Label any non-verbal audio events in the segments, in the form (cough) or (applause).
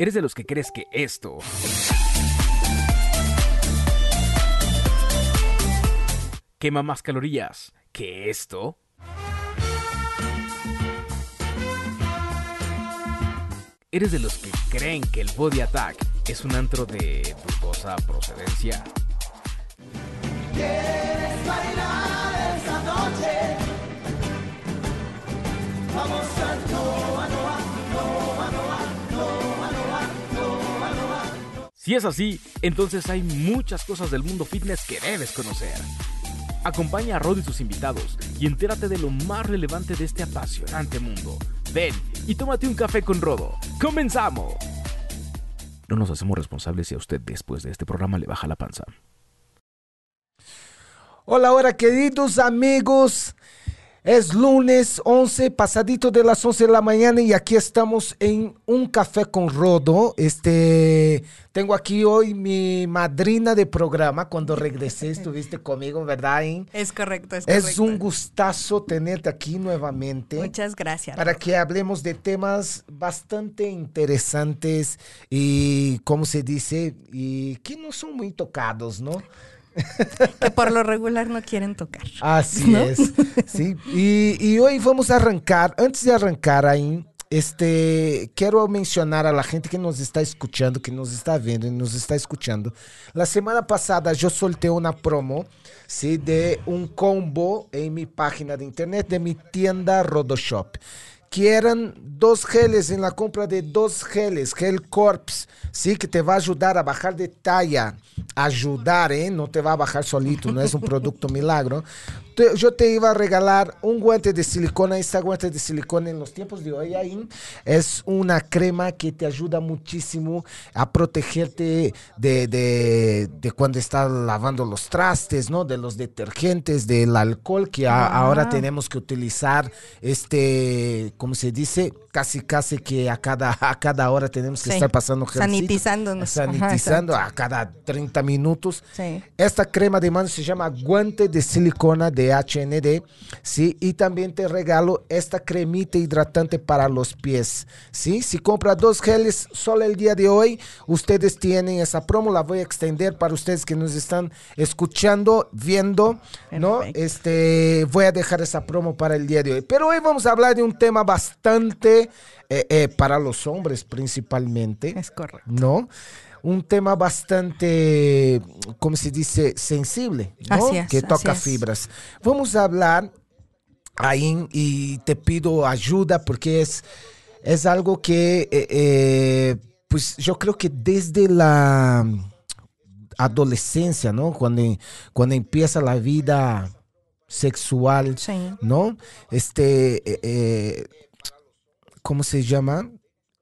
¿Eres de los que crees que esto quema más calorías que esto? ¿Eres de los que creen que el Body Attack es un antro de dudosa procedencia? ¿Quieres Si es así, entonces hay muchas cosas del mundo fitness que debes conocer. Acompaña a Rod y sus invitados y entérate de lo más relevante de este apasionante mundo. Ven y tómate un café con Rodo. ¡Comenzamos! No nos hacemos responsables si a usted después de este programa le baja la panza. Hola, hola, queridos amigos. Es lunes 11, pasadito de las 11 de la mañana y aquí estamos en un café con Rodo. Este, tengo aquí hoy mi madrina de programa. Cuando regresé (laughs) estuviste conmigo, ¿verdad? In? Es correcto, es Es correcto. un gustazo tenerte aquí nuevamente. Muchas gracias. Para que hablemos de temas bastante interesantes y, ¿cómo se dice? Y que no son muy tocados, ¿no? (laughs) Que por lo regular no quieren tocar. Así ¿No? es. Sí. Y, y hoy vamos a arrancar, antes de arrancar ahí, este, quiero mencionar a la gente que nos está escuchando, que nos está viendo y nos está escuchando. La semana pasada yo solté una promo, sí, de un combo en mi página de internet de mi tienda Rodoshop. Que eran dos geles en la compra de dos geles, Gel Corps, sí, que te va a ayudar a bajar de talla. Ayudar, ¿eh? No te va a bajar solito, no es un producto milagro. Te- yo te iba a regalar un guante de silicona. Esta guante de silicona en los tiempos de hoy ahí es una crema que te ayuda muchísimo a protegerte de, de- de cuando estás lavando los trastes, ¿no? De los detergentes, del alcohol que a- ahora tenemos que utilizar, este, ¿cómo se dice? Casi, casi que a cada, a cada hora tenemos que Sí. estar pasando. Sanitizándonos. Sanitizando a cada 30 minutos. Sí. Esta crema de mano se llama guante de silicona de HND, ¿sí? Y también te regalo esta cremita hidratante para los pies, ¿sí? Si compra dos geles solo el día de hoy, ustedes tienen esa promo, la voy a extender para ustedes que nos están escuchando, viendo, ¿no? Este, voy a dejar esa promo para el día de hoy. Pero hoy vamos a hablar de un tema bastante, eh, eh, para los hombres principalmente. Es correcto. ¿no? Un tema bastante, ¿cómo se dice? Sensible, ¿no? Así es, que toca es. fibras. Vamos a hablar ahí y te pido ayuda porque es, es algo que, eh, eh, pues yo creo que desde la adolescencia, ¿no? Cuando, cuando empieza la vida sexual, Sí. ¿no? Este, eh, ¿cómo se llama?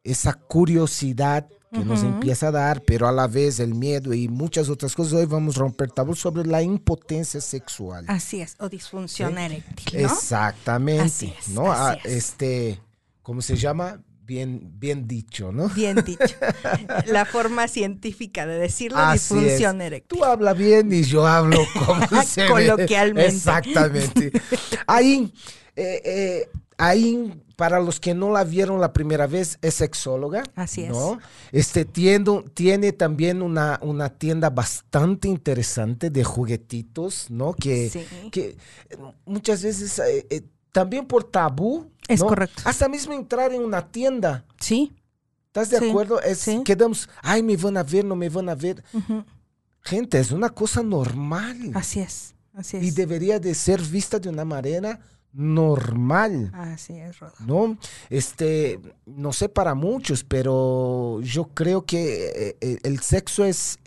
Esa curiosidad que nos empieza a dar, pero a la vez el miedo y muchas otras cosas. Hoy vamos a romper tabú sobre la impotencia sexual. Así es. O disfunción eréctil, ¿no? Exactamente, Así es, ¿no? así Ah, es. Este, ¿cómo se llama? Bien, bien dicho, ¿no? Bien dicho. (laughs) La forma científica de decirlo, disfunción es. eréctil. Tú hablas bien y yo hablo (laughs) como se ve. Coloquialmente. Exactamente. (laughs) Ahí, eh, eh, ahí, para los que no la vieron la primera vez, es sexóloga. Así es. ¿no? Este, tiene, tiene también una, una tienda bastante interesante de juguetitos, ¿no? Que, Sí. que muchas veces, eh, eh, también por tabú. Es ¿no? correcto. Hasta mismo entrar en una tienda. Sí. ¿Estás de Sí, acuerdo? Es, sí. Quedamos, ay, me van a ver, no me van a ver. Ujú. Gente, es una cosa normal Así es. Así es. y debería de ser vista de una manera normal, Así es, Rodo. ¿no? Este, no sé para muchos, pero yo creo que eh, eh, el sexo es,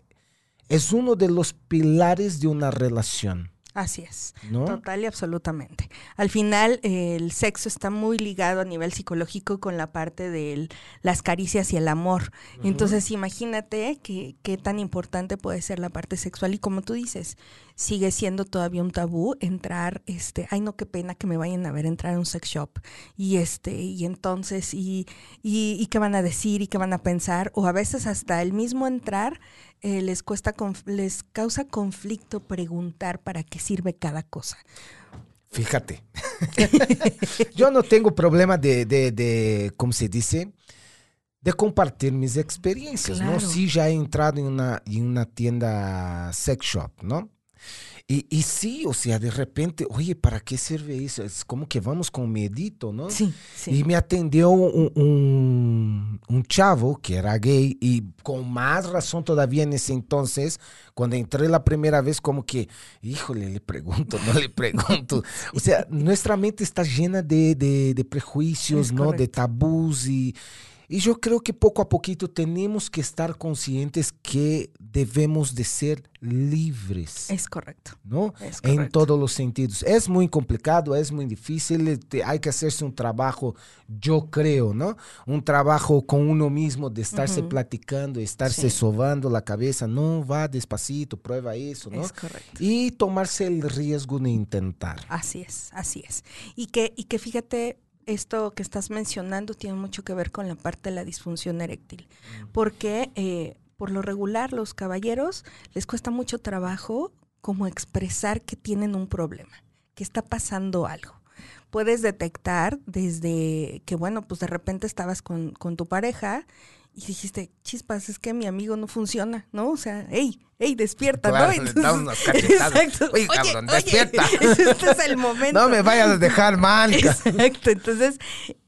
es uno de los pilares de una relación, Así es. ¿no? Total y absolutamente. Al final, eh, el sexo está muy ligado a nivel psicológico con la parte de las caricias y el amor. Entonces, imagínate qué tan importante puede ser la parte sexual. Y como tú dices, sigue siendo todavía un tabú entrar, este, ay no, qué pena que me vayan a ver entrar a un sex shop. Y este, y entonces, y, y, y qué van a decir y qué van a pensar. O a veces hasta el mismo entrar eh, les cuesta, les causa conflicto preguntar para qué sirve cada cosa. Fíjate. (laughs) Yo no tengo problema de, de, de, ¿cómo se dice? de compartir mis experiencias, ¿no? Sí, ya he entrado en una, en una tienda sex shop, ¿no? Y, y sí, o sea, de repente, oye, ¿para qué sirve eso? Es como que vamos con miedito, ¿no? Sí, sí. Y me atendió un, un- un chavo que era gay y con más razón todavía en ese entonces, cuando entré la primera vez, como que, híjole, le pregunto, no le pregunto. (laughs) O sea, nuestra mente está llena de, de- de prejuicios, Es ¿no? De tabús y, y yo creo que poco a poquito tenemos que estar conscientes que debemos de ser libres. Es correcto. ¿no? Es En todos los sentidos. Es muy complicado, es muy difícil, eh, te- hay que hacerse un trabajo, yo creo, ¿no? Un trabajo con uno mismo, de estarse Ujú. platicando, estarse Sí. sobando la cabeza, no, va despacito, prueba eso, ¿no? Es correcto. Y tomarse el riesgo de intentar. Así es, así es. Y que, y que fíjate, esto que estás mencionando tiene mucho que ver con la parte de la disfunción eréctil. Porque eh, por lo regular los caballeros les cuesta mucho trabajo como expresar que tienen un problema, que está pasando algo. Puedes detectar desde que, bueno, pues de repente estabas con, con tu pareja y dijiste, chispas, es que mi amigo no funciona, ¿no? O sea, hey, hey, despierta, Claro, ¿no? cachetadas. Exacto. Oye, cabrón, oye, despierta. (laughs) Este es el momento. No me vayas a dejar manca. Exacto. Entonces,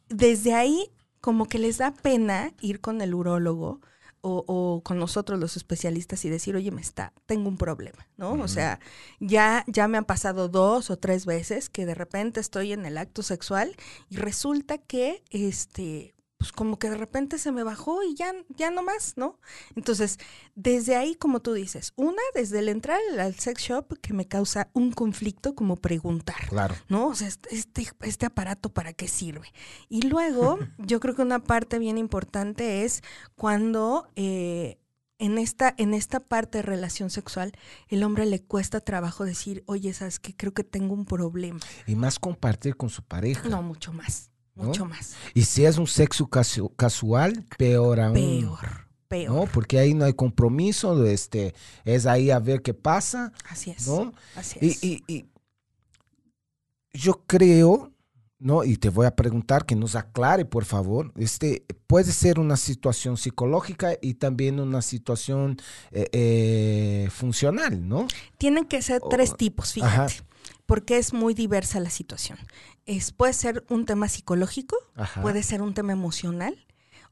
desde ahí, como que les da pena ir con el urólogo o, o con nosotros los especialistas y decir, oye, me está, tengo un problema, ¿no? O sea, ya, ya me han pasado dos o tres veces que de repente estoy en el acto sexual y resulta que, este, pues como que de repente se me bajó y ya, ya no más, ¿no? Entonces, desde ahí, como tú dices, una, desde el entrar al sex shop, que me causa un conflicto como preguntar. Claro. ¿no? O sea, este, este, este aparato para qué sirve. Y luego, (laughs) yo creo que una parte bien importante es cuando eh, en, esta, en esta parte de relación sexual, el hombre le cuesta trabajo decir, oye, ¿sabes qué? Creo que tengo un problema. Y más compartir con su pareja. No, mucho más, ¿No? mucho más. Y si es un sexo casu- casual, peor aún. Peor, peor. ¿no? Porque ahí no hay compromiso, este, es ahí a ver qué pasa, Así es. ¿no? Así Y, es. y- y yo creo, ¿no? Y te voy a preguntar que nos aclare, por favor. Este, puede ser una situación psicológica y también una situación eh, eh, funcional, ¿no? Tienen que ser tres tipos, Ajá. Porque es muy diversa la situación. Es, puede ser un tema psicológico, Ajá. puede ser un tema emocional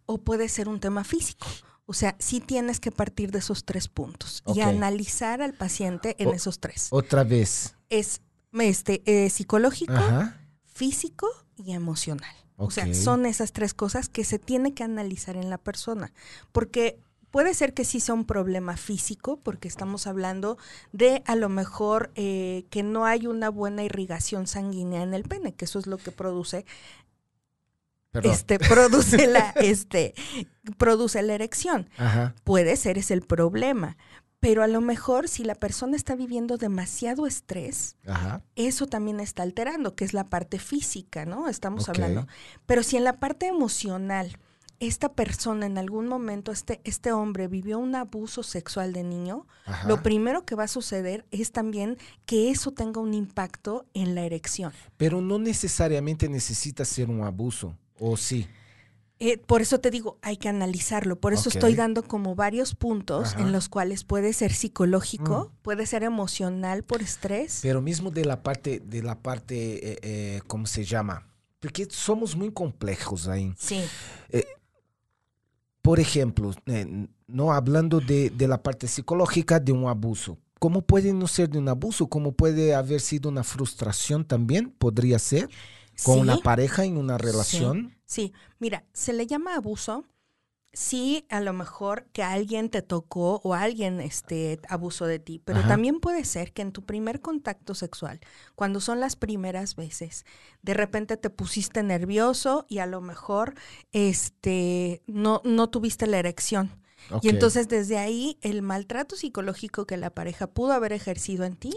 o puede ser un tema físico. O sea, sí tienes que partir de esos tres puntos y analizar al paciente en O- esos tres. Otra vez. Es este, eh, psicológico, Ajá. físico y emocional. O sea, son esas tres cosas que se tiene que analizar en la persona. Porque puede ser que sí sea un problema físico, porque estamos hablando de a lo mejor eh, que no hay una buena irrigación sanguínea en el pene, que eso es lo que produce Perdón. este produce la (laughs) este produce la erección. Ajá. Puede ser es el problema, pero a lo mejor si la persona está viviendo demasiado estrés, Ajá. eso también está alterando, que es la parte física, ¿no? Estamos hablando. Pero si en la parte emocional esta persona en algún momento, este, este hombre vivió un abuso sexual de niño, Ajá. lo primero que va a suceder es también que eso tenga un impacto en la erección. Pero no necesariamente necesita ser un abuso, ¿o sí? Eh, por eso te digo, hay que analizarlo. Por eso estoy dando como varios puntos Ajá. en los cuales puede ser psicológico, Mm. puede ser emocional por estrés. Pero mismo de la parte, de la parte, eh, eh, ¿cómo se llama? Porque somos muy complejos ahí. Sí, Por ejemplo, eh, no hablando de, de la parte psicológica de un abuso. ¿Cómo puede no ser de un abuso? ¿Cómo puede haber sido una frustración también? ¿Podría ser? ¿Con Sí. una pareja en una relación? sí. Mira, se le llama abuso. Sí, a lo mejor que alguien te tocó o alguien este, abusó de ti, pero Ajá. también puede ser que en tu primer contacto sexual, cuando son las primeras veces, de repente te pusiste nervioso y a lo mejor este, no, no tuviste la erección. Y entonces desde ahí el maltrato psicológico que la pareja pudo haber ejercido en ti,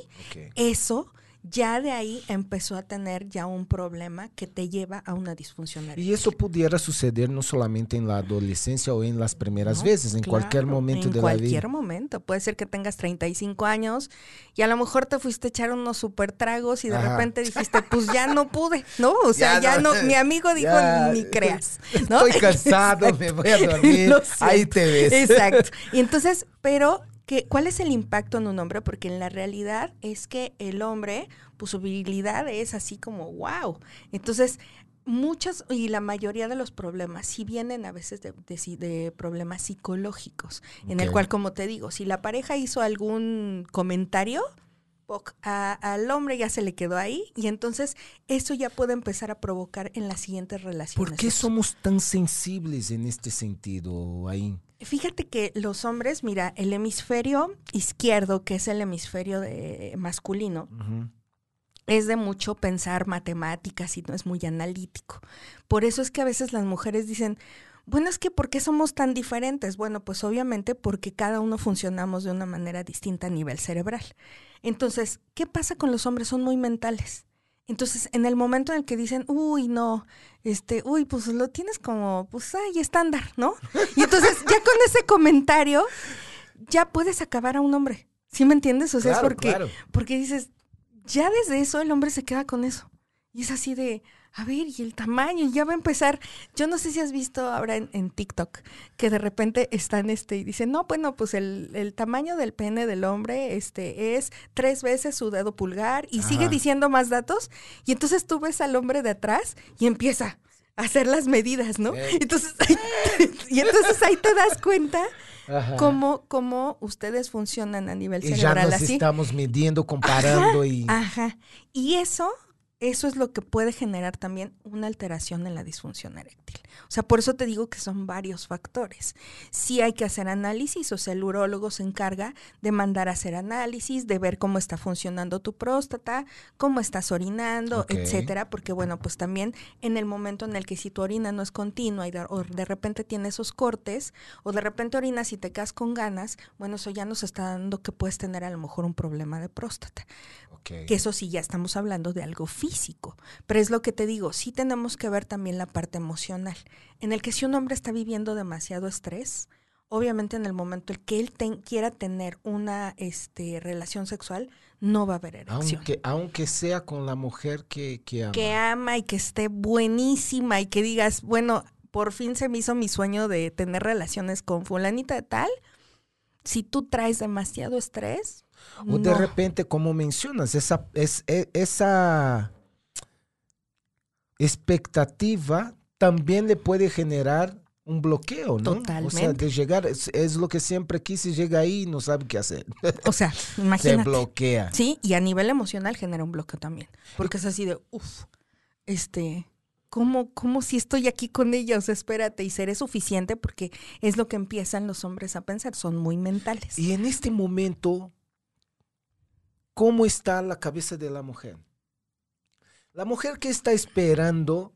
eso ya de ahí empezó a tener ya un problema que te lleva a una disfunción eréctil. Y eso pudiera suceder no solamente en la adolescencia o en las primeras No, veces, en cualquier momento en de la cualquier vida. momento. Puede ser que tengas 35 años y a lo mejor te fuiste a echar unos super tragos y de Ajá. repente dijiste, pues ya no pude, ¿no? O (laughs) sea, Ya ya, no. no, (laughs) mi amigo dijo, Ya. ni creas, (laughs) ¿no? Estoy cansado, me voy a dormir. Ahí te ves. Exacto. Y entonces, pero ¿qué, ¿cuál es el impacto en un hombre? Porque en la realidad es que el hombre, pues su virilidad es así como wow. Entonces, muchos y la mayoría de los problemas sí vienen a veces de, de si- de problemas psicológicos, en el cual, como te digo, si la pareja hizo algún comentario, a- al hombre ya se le quedó ahí y entonces eso ya puede empezar a provocar en las siguientes relaciones. ¿Por qué somos tan sensibles en este sentido, ahí? Fíjate que los hombres, mira, el hemisferio izquierdo, que es el hemisferio de masculino, es de mucho pensar matemáticas y no es muy analítico. Por eso es que a veces las mujeres dicen, bueno, es que ¿por qué somos tan diferentes? Bueno, pues obviamente porque cada uno funcionamos de una manera distinta a nivel cerebral. Entonces, ¿qué pasa con los hombres? Son muy mentales. Entonces, en el momento en el que dicen, uy, no, este, uy, pues lo tienes como, pues, ay, estándar, ¿no? Y entonces, ese comentario, ya puedes acabar a un hombre. ¿Sí me entiendes? O sea, Claro, es porque, claro. porque dices, ya desde eso el hombre se queda con eso. Y es así de, a ver, y el tamaño, y ya va a empezar. Yo no sé si has visto ahora en, en TikTok que de repente están este y dicen, no, bueno, pues el, el tamaño del pene del hombre este es tres veces su dedo pulgar y sigue diciendo más datos. Y entonces tú ves al hombre de atrás y empieza hacer las medidas, ¿no? Entonces, (laughs) y entonces ahí te das cuenta Ajá. cómo, cómo ustedes funcionan a nivel Y ya cerebral nos así. estamos midiendo, comparando y... Ajá. Y eso, eso es lo que puede generar también una alteración en la disfunción eréctil. O sea, por eso te digo que son varios factores. Sí hay que hacer análisis, o sea, el urólogo se encarga de mandar a hacer análisis, de ver cómo está funcionando tu próstata, cómo estás orinando, etcétera, porque bueno, pues también en el momento en el que si tu orina no es continua y de, o de repente tiene esos cortes, o de repente orinas y te quedas con ganas, bueno, eso ya nos está dando que puedes tener a lo mejor un problema de próstata. Que eso sí, ya estamos hablando de algo físico. Pero es lo que te digo, sí tenemos que ver también la parte emocional, en el que si un hombre está viviendo demasiado estrés, obviamente en el momento en que él ten- quiera tener una este, relación sexual, no va a haber erección. Aunque, aunque sea con la mujer que, que ama. Que ama y que esté buenísima y que digas, bueno, por fin se me hizo mi sueño de tener relaciones con fulanita de tal. Si tú traes demasiado estrés, O de repente, como mencionas, esa, es, e- esa expectativa también le puede generar un bloqueo, ¿no? O sea, Totalmente. de llegar, es, es lo que siempre quise, llega ahí y no sabe qué hacer. o sea, (laughs) Se imagínate. bloquea. Sí, y a nivel emocional genera un bloqueo también. Porque es así de, uff, este, ¿cómo, ¿cómo si estoy aquí con ella? O sea, espérate, y seré suficiente porque es lo que empiezan los hombres a pensar, son muy mentales. Y en este momento, ¿cómo está la cabeza de la mujer? La mujer que está esperando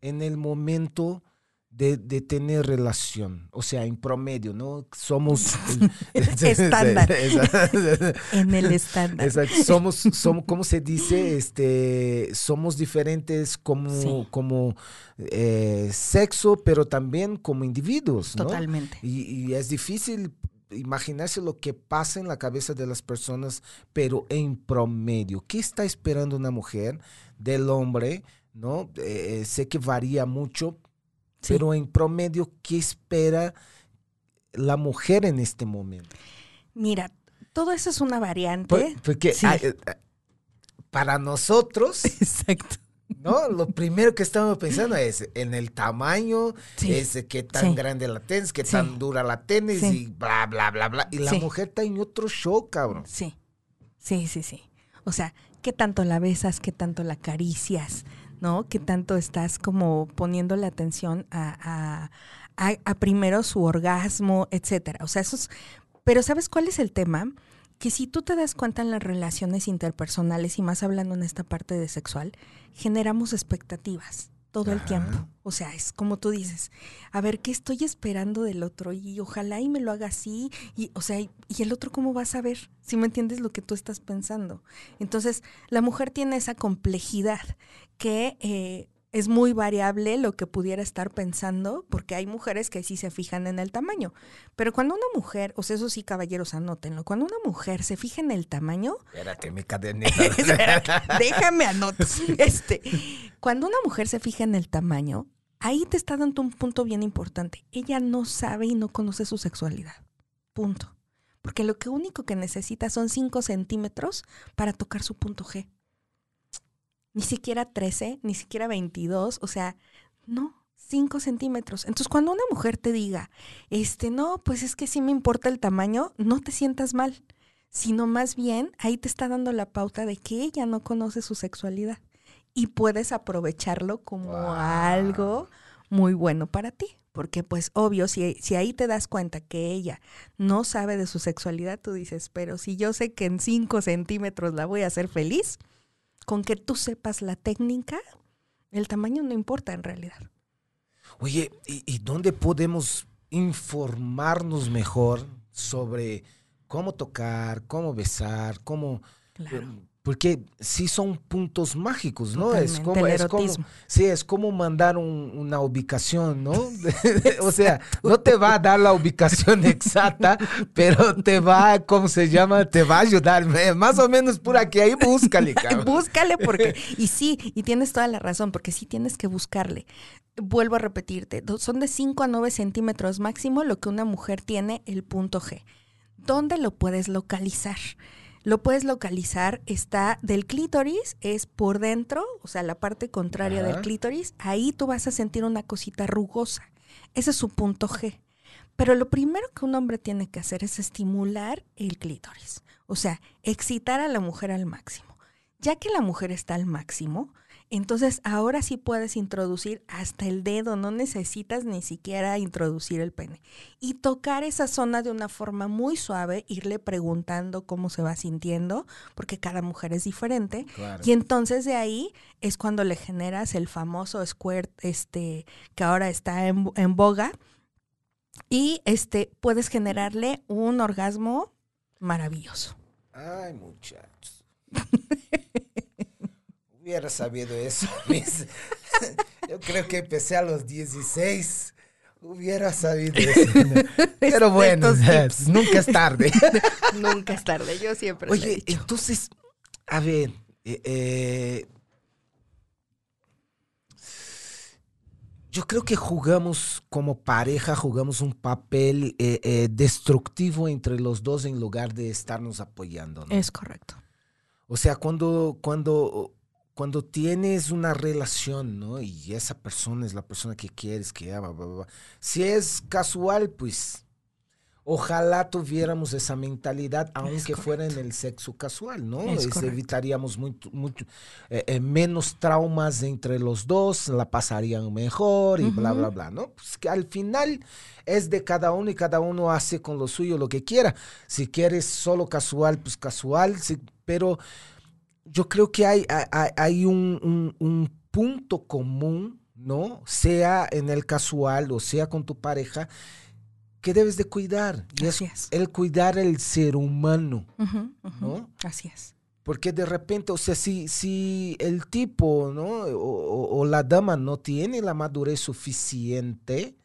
en el momento de, de tener relación, o sea, en promedio, ¿no? Somos... (laughs) (laughs) Estándar. (laughs) En el estándar. Exacto. Somos, somos, ¿cómo se dice? Este, somos diferentes como, Sí. como eh, sexo, pero también como individuos, ¿no? Totalmente. Y, y es difícil imaginarse lo que pasa en la cabeza de las personas, pero en promedio. ¿Qué está esperando una mujer del hombre? ¿No? Eh, sé que varía mucho, Sí. pero en promedio, ¿qué espera la mujer en este momento? Mira, todo eso es una variante. Por- porque Sí. ah, eh, ah, para nosotros, (laughs) Exacto. ¿no? Lo primero que estamos pensando es en el tamaño, Sí. es eh, qué tan Sí. grande la tenis, qué Sí. tan dura la tenis y bla, bla, bla, bla. Y la mujer está en otro show, cabrón. Sí, sí, sí, sí. O sea, ¿qué tanto la besas? ¿Qué tanto la acaricias? ¿No? ¿Qué tanto estás como poniendo la atención a, a- a- a primero su orgasmo, etcétera? O sea, eso es... Pero ¿sabes cuál es el tema? Que si tú te das cuenta en las relaciones interpersonales y más hablando en esta parte de sexual, generamos expectativas. Todo el tiempo. O sea, es como tú dices, a ver, ¿qué estoy esperando del otro? Y ojalá y me lo haga así. Y, o sea, y, y el otro cómo va a saber? Si me entiendes lo que tú estás pensando. Entonces, la mujer tiene esa complejidad que eh, es muy variable lo que pudiera estar pensando, porque hay mujeres que sí se fijan en el tamaño. Pero cuando una mujer, o sea, eso sí, caballeros, anótenlo, cuando una mujer se fija en el tamaño, (laughs) Espérate, mi. (laughs) Espera, déjame anotar. Este, cuando una mujer se fija en el tamaño, ahí te está dando un punto bien importante. Ella no sabe y no conoce su sexualidad. Punto. Porque lo que único que necesita son 5 centímetros para tocar su punto G. Ni siquiera 13, ni siquiera 22, o sea, no, 5 centímetros. Entonces, cuando una mujer te diga, este, no, pues es que sí me importa el tamaño, no te sientas mal sino más bien ahí te está dando la pauta de que ella no conoce su sexualidad y puedes aprovecharlo como Wow. algo muy bueno para ti. Porque pues obvio, si, si ahí te das cuenta que ella no sabe de su sexualidad, tú dices, pero si yo sé que en 5 centímetros la voy a hacer feliz, con que tú sepas la técnica, el tamaño no importa en realidad. Oye, ¿y, y dónde podemos informarnos mejor sobre cómo tocar, cómo besar, cómo... Claro. Porque sí son puntos mágicos, ¿no? Es como, es sí, es como mandar un- una ubicación, ¿no? (laughs) (laughs) o sea, no te va a dar la ubicación exacta, pero te va, ¿cómo se llama? Te va a ayudar. eh, Más o menos por aquí, ahí búscale, (laughs) cabrón. Búscale porque, y sí, y tienes toda la razón, porque sí tienes que buscarle. Vuelvo a repetirte, son de 5 a 9 centímetros máximo lo que una mujer tiene el punto G. ¿Dónde lo puedes localizar? Lo puedes localizar, está del clítoris, es por dentro, o sea, la parte contraria Ajá. del clítoris, ahí tú vas a sentir una cosita rugosa. Ese es su punto G. Pero lo primero que un hombre tiene que hacer es estimular el clítoris, o sea, excitar a la mujer al máximo. Ya que la mujer está al máximo, entonces ahora sí puedes introducir hasta el dedo, no necesitas ni siquiera introducir el pene. Y tocar esa zona de una forma muy suave, irle preguntando cómo se va sintiendo, porque cada mujer es diferente. Claro. Y entonces de ahí es cuando le generas el famoso squirt, este, que ahora está en, en boga. Y este, puedes generarle un orgasmo maravilloso. Ay, muchachos. (laughs) Hubiera sabido eso. (laughs) mis- Yo creo que empecé a los 16. Hubiera sabido eso. (laughs) Pero bueno, (laughs) tips. nunca es tarde. Nunca es tarde, yo siempre he Oye, dicho. entonces, a ver, eh, eh, yo creo que jugamos como pareja, jugamos un papel eh, destructivo entre los dos en lugar de estarnos apoyando. ¿no? Es correcto. O sea, cuando, cuando, cuando tienes una relación, ¿no? Y esa persona es la persona que quieres, que ama, bla, bla, bla. Si es casual, pues ojalá tuviéramos esa mentalidad, aunque fuera en el sexo casual, ¿no? Es Es- evitaríamos mucho, mucho, eh, eh, menos traumas entre los dos, la pasarían mejor y bla, Ujú. bla, bla, ¿no? Pues que al final es de cada uno y cada uno hace con lo suyo lo que quiera. Si quieres solo casual, pues casual, si- pero yo creo que hay, hay- un, un- un punto común, ¿no? Sea en el casual o sea con tu pareja, que debes de cuidar. Y Así es es. el cuidar el ser humano. ¿no? Así es. Porque de repente, o sea, si, si el tipo, ¿no? O, la dama no tiene la madurez suficiente,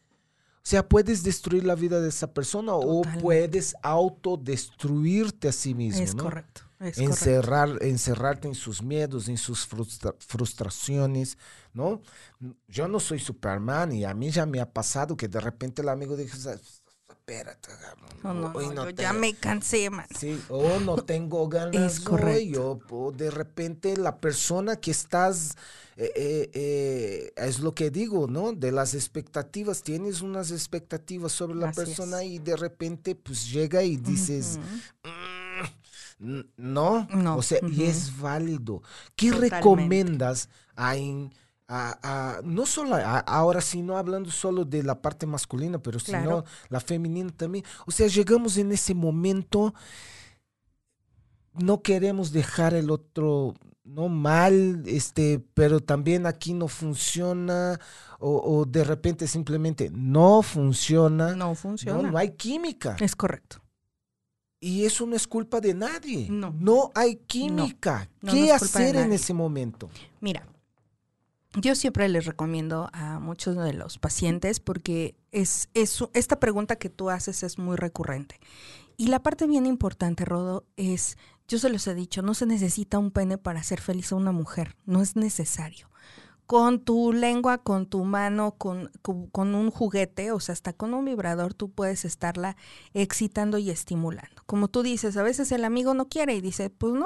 o sea, puedes destruir la vida de esa persona o puedes autodestruirte a sí mismo, es ¿no? correcto. Es correcto. encerrar, encerrarte en sus miedos, en sus frustra- frustraciones, ¿no? Yo no soy Superman y a mí ya me ha pasado que de repente el amigo dice, espérate, No, no, hoy no, yo ya me cansé, man. Sí, o no tengo (laughs) ganas Es correcto. hoy, o, o de repente la persona que estás, eh, eh, eh, es lo que digo, ¿no? De las expectativas, tienes unas expectativas sobre la Así persona es. y de repente pues llega y dices, Ujú. "Mm, n- no, No, o sea, y es válido. ¿Qué Totalmente. recomiendas a, en- a- a- no solo a- ahora, sino hablando solo de la parte masculina, pero sino la femenina también? O sea, llegamos en ese momento no queremos dejar el otro no mal, este, pero también aquí no funciona o, o de repente simplemente no funciona. No funciona. No, no hay química. Es correcto. Y eso no es culpa de nadie. No. hay química. No, ¿Qué no hacer en ese momento? Mira, yo siempre les recomiendo a muchos de los pacientes porque es, es esta pregunta que tú haces es muy recurrente. Y la parte bien importante, Rodo, es, yo se los he dicho, no se necesita un pene para hacer feliz a una mujer, no es necesario. Con tu lengua, con tu mano, con, con, un juguete, o sea, hasta con un vibrador, tú puedes estarla excitando y estimulando. Como tú dices, a veces el amigo no quiere y dice, pues no,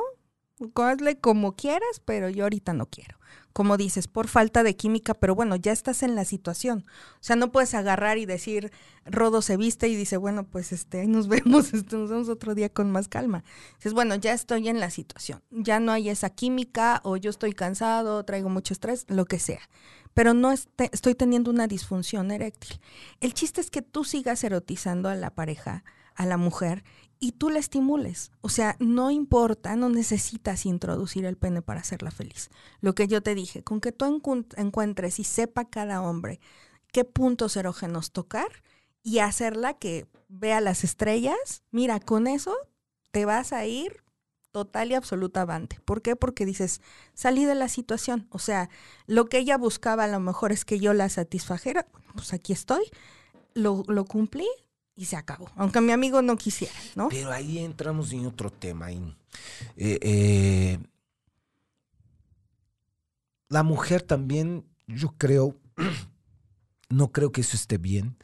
hazle como quieras, pero yo ahorita no quiero. Como dices, por falta de química, pero bueno, ya estás en la situación. O sea, no puedes agarrar y decir, Rodo se viste y dice, bueno, pues este, ahí nos (laughs) vemos, este, nos vemos otro día con más calma. Dices, bueno, ya estoy en la situación, ya no hay esa química, o yo estoy cansado, traigo mucho estrés, lo que sea. Pero no este, estoy teniendo una disfunción eréctil. El chiste es que tú sigas erotizando a la pareja, a la mujer, y tú la estimules. O sea, no importa, no necesitas introducir el pene para hacerla feliz. Lo que yo te dije, con que tú encu- encuentres y sepa cada hombre qué puntos erógenos tocar y hacerla que vea las estrellas, mira, con eso te vas a ir total y absolutamente. ¿Por qué? Porque dices, salí de la situación. O sea, lo que ella buscaba a lo mejor es que yo la satisfajera. Pues aquí estoy, lo, lo cumplí, y se acabó. Aunque mi amigo no quisiera, ¿no? Pero ahí entramos en otro tema. Eh, eh, la mujer también, yo creo, (clears throat) no creo que eso esté bien,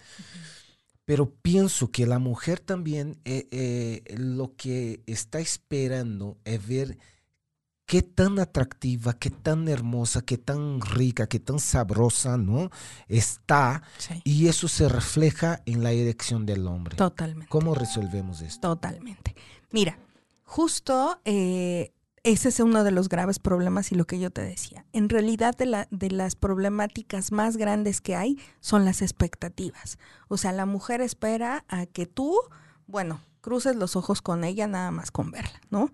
pero pienso que la mujer también eh, lo que está esperando es ver qué tan atractiva, qué tan hermosa, qué tan rica, qué tan sabrosa, ¿no? Está Sí. y eso se refleja en la erección del hombre. Totalmente. ¿Cómo resolvemos esto? Totalmente. Mira, justo eh, ese es uno de los graves problemas y lo que yo te decía. En realidad de, la, de las problemáticas más grandes que hay son las expectativas. O sea, la mujer espera a que tú, bueno, cruces los ojos con ella nada más con verla, ¿no?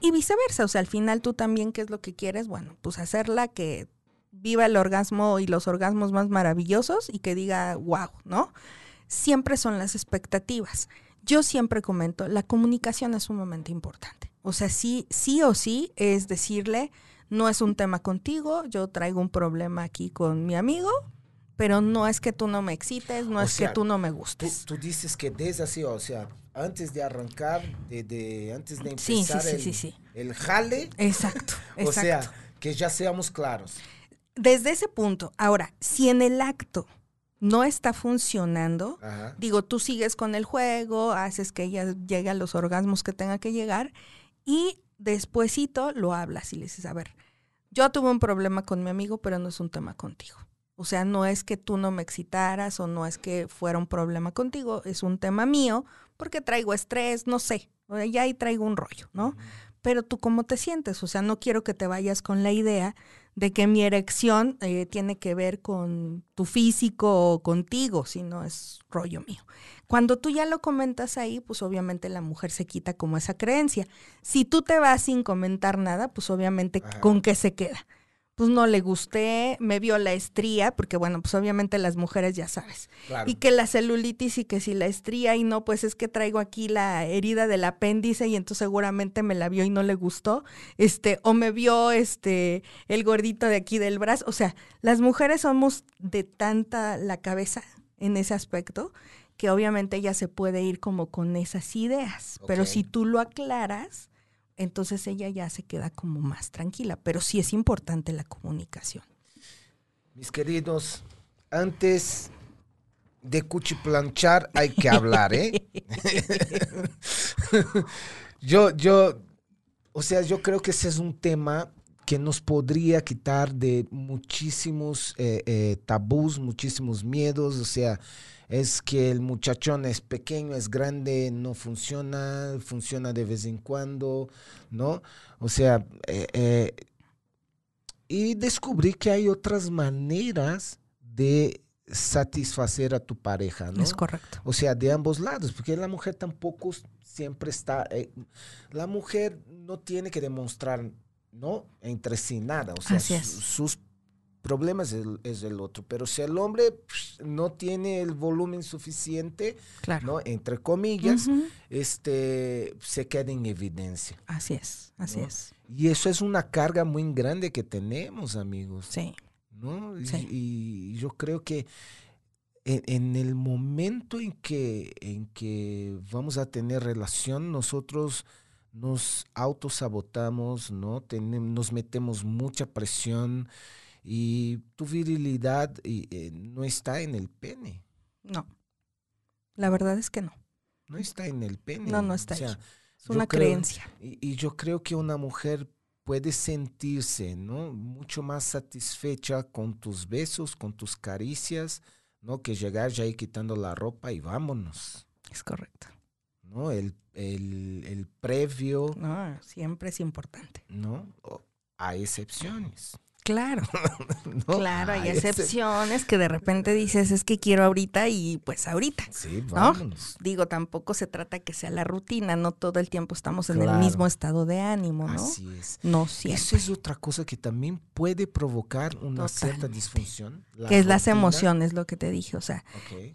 Y viceversa, o sea, al final tú también, ¿qué es lo que quieres? Bueno, pues hacerla que viva el orgasmo y los orgasmos más maravillosos y que diga, wow, ¿no? Siempre son las expectativas. Yo siempre comento, la comunicación es sumamente importante. O sea, sí, sí o sí es decirle, no es un tema contigo, yo traigo un problema aquí con mi amigo, pero no es que tú no me excites, no O es sea, que tú no me Tú, gustes. tú dices que desde así, o sea, antes de arrancar, de, de- antes de Sí, sí, empezar sí, el, jale, Exacto, exacto. (laughs) o sea, que ya seamos claros. Desde ese punto, ahora, si en el acto no está funcionando, Ajá. digo, tú sigues con el juego, haces que ella llegue a los orgasmos que tenga que llegar y despuesito lo hablas y le dices, a ver, yo tuve un problema con mi amigo, pero no es un tema contigo. O sea, no es que tú no me excitaras o no es que fuera un problema contigo, es un tema mío porque traigo estrés, no sé, ya ahí traigo un rollo, ¿no? Pero tú cómo te sientes, o sea, no quiero que te vayas con la idea de que mi erección eh, tiene que ver con tu físico o contigo, sino es rollo mío. Cuando tú ya lo comentas ahí, pues obviamente la mujer se quita como esa creencia. Si tú te vas sin comentar nada, pues obviamente Ajá. con qué se queda. Pues no le gusté, me vio la estría, porque bueno, pues obviamente las mujeres ya sabes. Claro. Y que la celulitis y que si la estría y no, pues es que traigo aquí la herida del apéndice y entonces seguramente me la vio y no le gustó. Este, o me vio este el gordito de aquí del brazo. O sea, las mujeres somos de tanta la cabeza en ese aspecto que obviamente ella se puede ir como con esas ideas. Pero si tú lo aclaras, entonces ella ya se queda como más tranquila. Pero sí es importante la comunicación. Mis queridos, antes de cuchiplanchar hay que hablar, ¿eh? (laughs) yo, yo, o sea, yo creo que ese es un tema que nos podría quitar de muchísimos eh, eh, tabús, muchísimos miedos, o sea, es que el muchachón es pequeño, es grande, no funciona, funciona de vez en cuando, ¿no? O sea, eh, eh, y descubrí que hay otras maneras de satisfacer a tu pareja, ¿no? Es correcto. O sea, de ambos lados, porque la mujer tampoco siempre está, eh, la mujer no tiene que demostrar, ¿no? Entre sí nada, o sea, Así es. su- sus problemas es el, es el otro, pero si el hombre psh, no tiene el volumen suficiente, Claro. ¿no? Entre comillas, este, se queda en evidencia. Así es, así ¿no? es. Y eso es una carga muy grande que tenemos, amigos. Sí, ¿no? Y- Sí. Y, yo creo que en, en el momento en que, en que vamos a tener relación, nosotros nos autosabotamos, ¿no? Tenem- nos metemos mucha presión y tu virilidad eh, no está en el pene. no. La verdad es que no. No está en el pene. No, no está O sea, ahí. Es una creo- creencia. Y, y yo creo que una mujer puede sentirse, ¿no? Mucho más satisfecha con tus besos, con tus caricias, ¿no? Que llegar ya ahí quitando la ropa y vámonos, Es correcto. ¿no? El, el, el previo, No, siempre es importante. ¿no? Hay excepciones, Claro, (laughs) ¿no? claro, hay excep- excepciones que de repente dices, es que quiero ahorita y pues ahorita. Sí, vámonos. Digo, tampoco se trata que sea la rutina, no todo el tiempo estamos en Claro. el mismo estado de ánimo, ¿no? Así es. No Eso siempre. es otra cosa que también puede provocar una cierta disfunción. la que es las emociones, lo que te dije, o sea,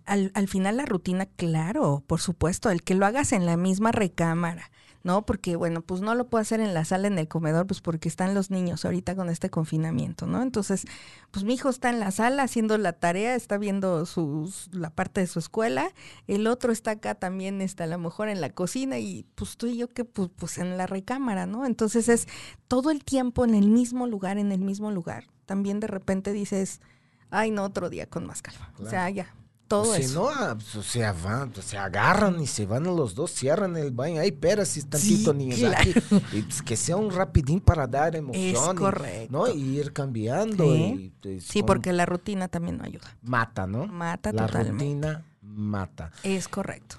al, al final la rutina, claro, por supuesto, el que lo hagas en la misma recámara, ¿no? Porque, bueno, pues no lo puedo hacer en la sala, en el comedor, pues porque están los niños ahorita con este confinamiento, ¿no? Entonces, pues mi hijo está en la sala haciendo la tarea, está viendo sus, la parte de su escuela, el otro está acá también, está a lo mejor en la cocina y pues tú y yo que pues, pues en la recámara, ¿no? Entonces es todo el tiempo en el mismo lugar, en el mismo lugar. También de repente dices, ay, no, otro día con más calma. O sea, ya, todo si eso. no, ah, pues, o sea, van, se agarran y se van los dos, cierran el baño. Ay, espera, si tantito Sí, niños claro. aquí. Y, pues, que sea un rapidín para dar emoción. y- correcto. ¿no? Y ir cambiando. Sí. y, pues, Sí, con- porque la rutina también no ayuda. Mata, ¿no? Mata La totalmente. rutina mata. Es correcto.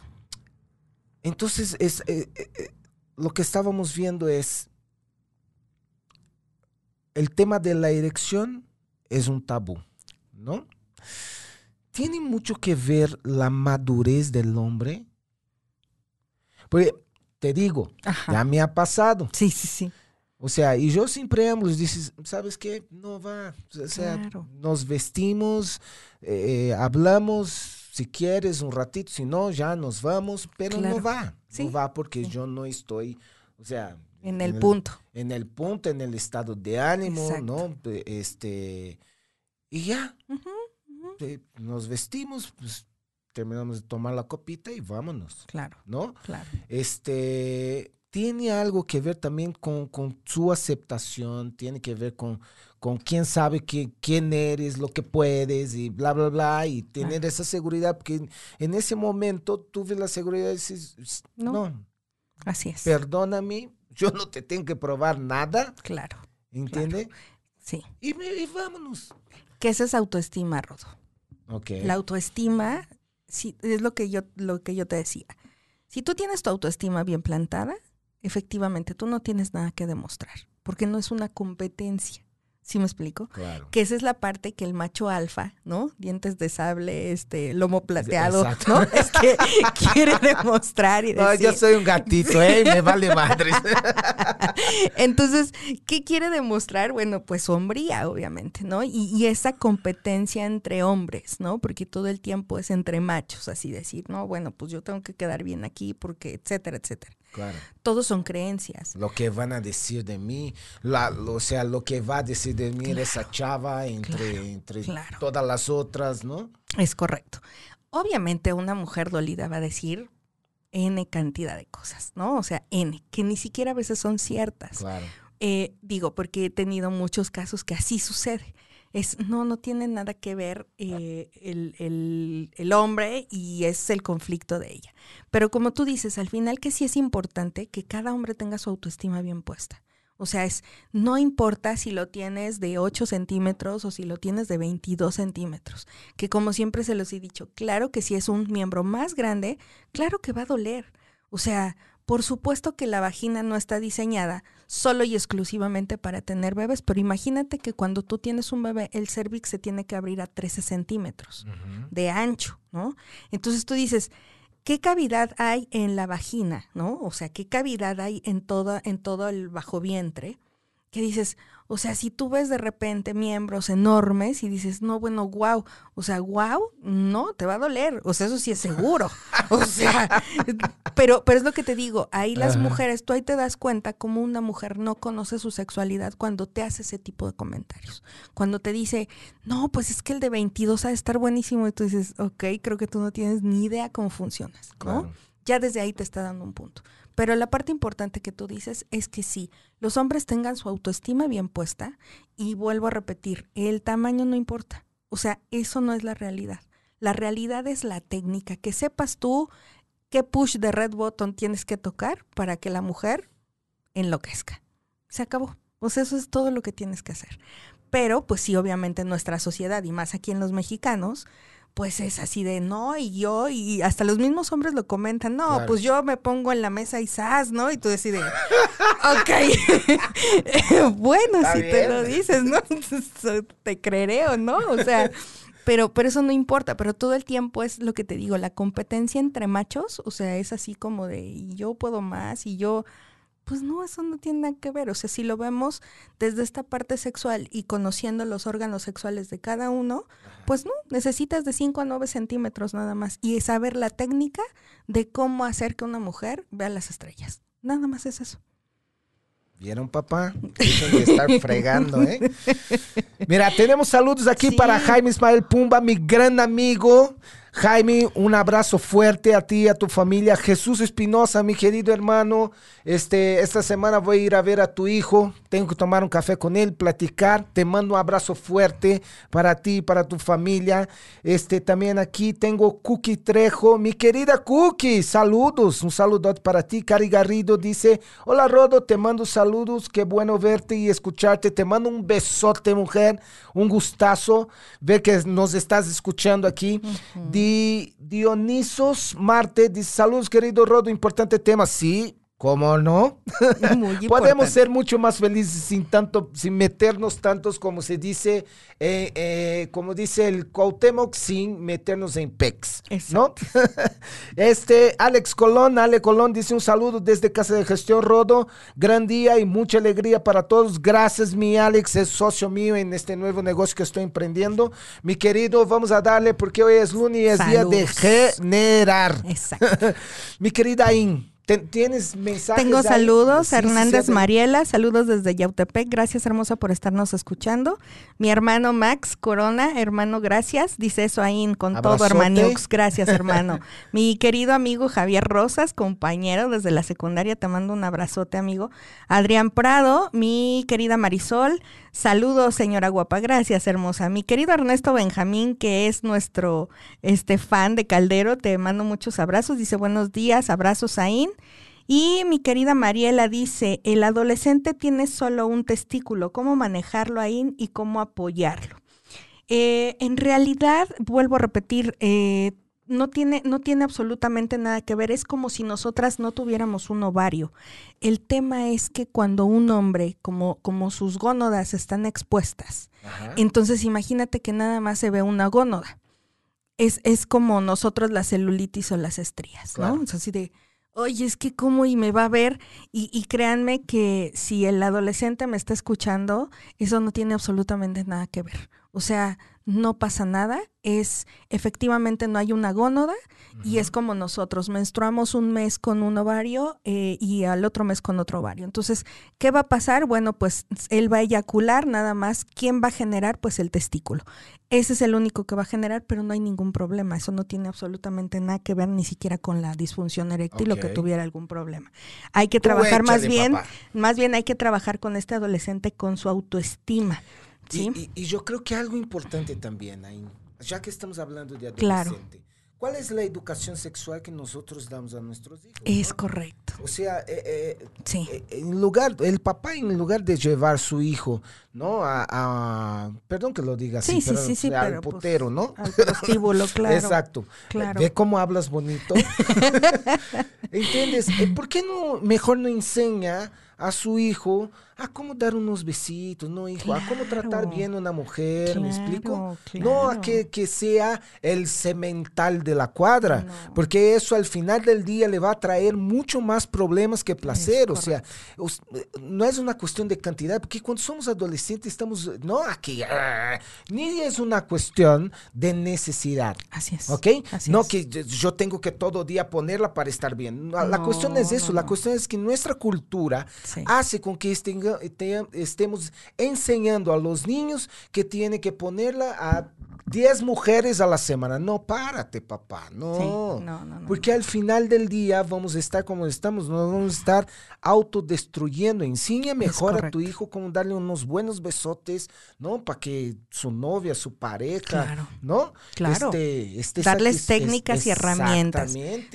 Entonces, es, eh, eh, eh, lo que estábamos viendo es. El tema de la erección es un tabú, ¿no? Tiene mucho que ver la madurez del hombre. Porque, te digo, Ajá. ya me ha pasado. Sí, sí, sí. O sea, y yo sin preámbulos dices, ¿sabes qué? No va. O sea, Claro. nos vestimos, eh, hablamos, si quieres, un ratito, si no, ya nos vamos, pero no va. Sí. No va porque yo no estoy, o sea... En el punto. En el punto, en el estado de ánimo, Exacto. ¿no? Este... Y ya, ujú. Eh, nos vestimos, pues terminamos de tomar la copita y vámonos, Claro, ¿no? claro. este tiene algo que ver también con, con su aceptación, tiene que ver con, con quién sabe que, quién eres, lo que puedes y bla, bla, bla, y tener esa seguridad, porque en, ese momento tuve la seguridad de decir, No. no, Así es. perdóname, yo no te tengo que probar nada, Claro. ¿entiende? Sí. Y, vámonos. Esa es autoestima, Rodo. La autoestima, sí, es lo que yo, lo que yo te decía. Si tú tienes tu autoestima bien plantada, efectivamente tú no tienes nada que demostrar, porque no es una competencia. ¿Sí me explico? Claro. Que esa es la parte que el macho alfa, ¿no? Dientes de sable, este, lomo plateado, Exacto. ¿no? Es que (laughs) quiere demostrar y No, decir. yo soy un gatito, ¿eh? Me vale madre. (laughs) Entonces, ¿qué quiere demostrar? Bueno, pues hombría, obviamente, ¿no? Y, y esa competencia entre hombres, ¿no? Porque todo el tiempo es entre machos, así decir, ¿no? Bueno, pues yo tengo que quedar bien aquí porque, etcétera, etcétera. claro. Todos son creencias. Lo que van a decir de mí, la, o sea, lo que va a decir de mí esa chava entre, claro, entre claro. todas las otras, ¿no? Es correcto. Obviamente una mujer dolida va a decir N cantidad de cosas, ¿no? O sea, N, que ni siquiera a veces son ciertas. Claro. Eh, digo, porque he tenido muchos casos que así sucede. Es, no, no tiene nada que ver eh, el, el- el hombre y es el conflicto de ella. Pero como tú dices, al final que sí es importante que cada hombre tenga su autoestima bien puesta. O sea, es, no importa si lo tienes de 8 centímetros o si lo tienes de 22 centímetros. Que como siempre se los he dicho, claro que si es un miembro más grande, claro que va a doler. O sea, Por supuesto que la vagina no está diseñada solo y exclusivamente para tener bebés, pero imagínate que cuando tú tienes un bebé, el cervix se tiene que abrir a 13 centímetros de ancho, ¿no? Entonces tú dices, ¿qué cavidad hay en la vagina, no? O sea, ¿qué cavidad hay en todo, en todo el bajo vientre? Que dices, o sea, si tú ves de repente miembros enormes y dices, no, bueno, wow, o sea, wow, no, te va a doler, o sea, eso sí es seguro, (laughs) o sea, pero, pero es lo que te digo, ahí las Ajá. mujeres, tú ahí te das cuenta cómo una mujer no conoce su sexualidad cuando te hace ese tipo de comentarios, cuando te dice, no, pues es que el de 22 ha de estar buenísimo y tú dices, ok, creo que tú no tienes ni idea cómo funcionas, ¿no? Claro. Ya desde ahí te está dando un punto. Pero la parte importante que tú dices es que sí, los hombres tengan su autoestima bien puesta y vuelvo a repetir, el tamaño no importa. O sea, eso no es la realidad. La realidad es la técnica, que sepas tú qué push de red button tienes que tocar para que la mujer enloquezca. Se acabó. Sea, eso es todo lo que tienes que hacer. Pero, pues sí, obviamente en nuestra sociedad y más aquí en los mexicanos, pues es así de no, y yo, y hasta los mismos hombres lo comentan, no, Claro. pues yo me pongo en la mesa y zas, ¿no? Y tú decides, ok, (laughs) bueno, Está si te lo dices, ¿no? (laughs) te creeré o no, o sea, pero, pero eso no importa, pero todo el tiempo es lo que te digo, la competencia entre machos, o sea, es así como de y yo puedo más y yo, pues no, eso no tiene nada que ver, o sea, si lo vemos desde esta parte sexual y conociendo los órganos sexuales de cada uno, pues no, necesitas de 5 a 9 centímetros nada más y saber la técnica de cómo hacer que una mujer vea las estrellas. Nada más es eso. ¿Vieron, papá? (laughs) De estar fregando, ¿eh? Mira, tenemos saludos aquí Sí. para Jaime Ismael Pumba, mi gran amigo. Jaime, un abrazo fuerte a ti a tu familia. Jesús Espinosa, mi querido hermano. Este, esta semana voy a ir a ver a tu hijo. Tengo que tomar un café con él, platicar. Te mando un abrazo fuerte para ti para tu familia. Este, también aquí tengo Cookie Trejo, mi querida Cookie. Saludos, un saludo para ti. Cari Garrido dice: Hola Rodo, te mando saludos. Qué bueno verte y escucharte. Te mando un besote, mujer. Un gustazo ver que nos estás escuchando aquí. Di- Dionisos Marte dice: Saludos, querido Rodo. Importante tema. Sí. ¿Cómo no? (laughs) Muy (laughs) Podemos ser mucho más felices sin tanto, sin meternos tantos como se dice, eh, eh, como dice el Cuauhtémoc, sin meternos en pecs, ¿no? (laughs) este, Alex Colón, Ale Colón dice un saludo desde Casa de Gestión Rodo, gran día y mucha alegría para todos. Gracias, mi Alex, es socio mío en este nuevo negocio que estoy emprendiendo. Mi querido, vamos a darle porque hoy es lunes y es día de generar. Exacto. mi querida ¿ten- ¿tienes mensajes? Tengo saludos, Sí, Hernández sí, Mariela, saludos desde Yautepec, gracias hermosa por estarnos escuchando. Mi hermano Max Corona, hermano, gracias, dice eso ahí con todo hermaniux, (laughs) gracias hermano. Mi querido amigo Javier Rosas, compañero desde la secundaria, te mando un abrazote amigo. Adrián Prado, mi querida Marisol, saludos señora guapa, gracias hermosa. Mi querido Ernesto Benjamín, que es nuestro este fan de Caldero, te mando muchos abrazos, dice buenos días, abrazos Ain. Y mi querida Mariela dice, el adolescente tiene solo un testículo, ¿cómo manejarlo ahí y cómo apoyarlo? Eh, en realidad, vuelvo a repetir, eh, no tiene, no tiene absolutamente nada que ver, es como si nosotras no tuviéramos un ovario. El tema es que cuando un hombre, como, como sus gónodas están expuestas, Ajá. entonces imagínate que nada más se ve una gónoda. Es, es como nosotros la celulitis o las estrías, Claro. ¿no? Es así de, oye, es que cómo y me va a ver. Y, y créanme que si el adolescente me está escuchando, eso no tiene absolutamente nada que ver. O sea, no pasa nada, es efectivamente no hay una gónoda y es como nosotros, menstruamos un mes con un ovario eh, y al otro mes con otro ovario. Entonces, ¿qué va a pasar? Bueno, pues él va a eyacular nada más. ¿Quién va a generar? Pues el testículo. Ese es el único que va a generar, pero no hay ningún problema. Eso no tiene absolutamente nada que ver ni siquiera con la disfunción eréctil o que tuviera algún problema. Hay que trabajar más bien, papá. más bien hay que trabajar con este adolescente con su autoestima. ¿Sí? Y, y- y yo creo que algo importante también, ahí, ya que estamos hablando de Claro. adolescente, ¿cuál es la educación sexual que nosotros damos a nuestros hijos? Es no? correcto. O sea, eh, eh, Sí. eh, en lugar, el papá en lugar de llevar su hijo, ¿no? A, a- perdón que lo diga así, Sí, sí, pero, sí, al pero, pues, ¿no? Al prostíbulo, (laughs) claro. Exacto. claro. Ve cómo hablas bonito. (laughs) ¿Entiendes? ¿Por qué no mejor no enseña a su hijo a cómo dar unos besitos, ¿no, hijo? A cómo tratar bien a una mujer, ¿me explico? Claro, No a que, que sea el cemental de la cuadra, No. porque eso al final del día le va a traer mucho más problemas que placer. O sea, no es una cuestión de cantidad, porque cuando somos adolescentes estamos, no aquí, ah, ni es una cuestión de necesidad. Así es. ¿Ok? Así no es. que yo- tengo que todo día ponerla para estar bien. La No, cuestión es eso, no, la cuestión es que nuestra cultura Sí. hace con que te- estemos enseñando a los niños que tiene que ponerla a 10 mujeres a la semana. No, párate, papá. No. Sí, no, no, no, Porque al final del día vamos a estar como estamos, nos vamos a estar autodestruyendo. Enseña mejor a tu hijo cómo darle unos buenos besotes, ¿no? Para que su novia, su pareja, Claro. ¿no? Claro. Este, Darles técnicas es- y herramientas.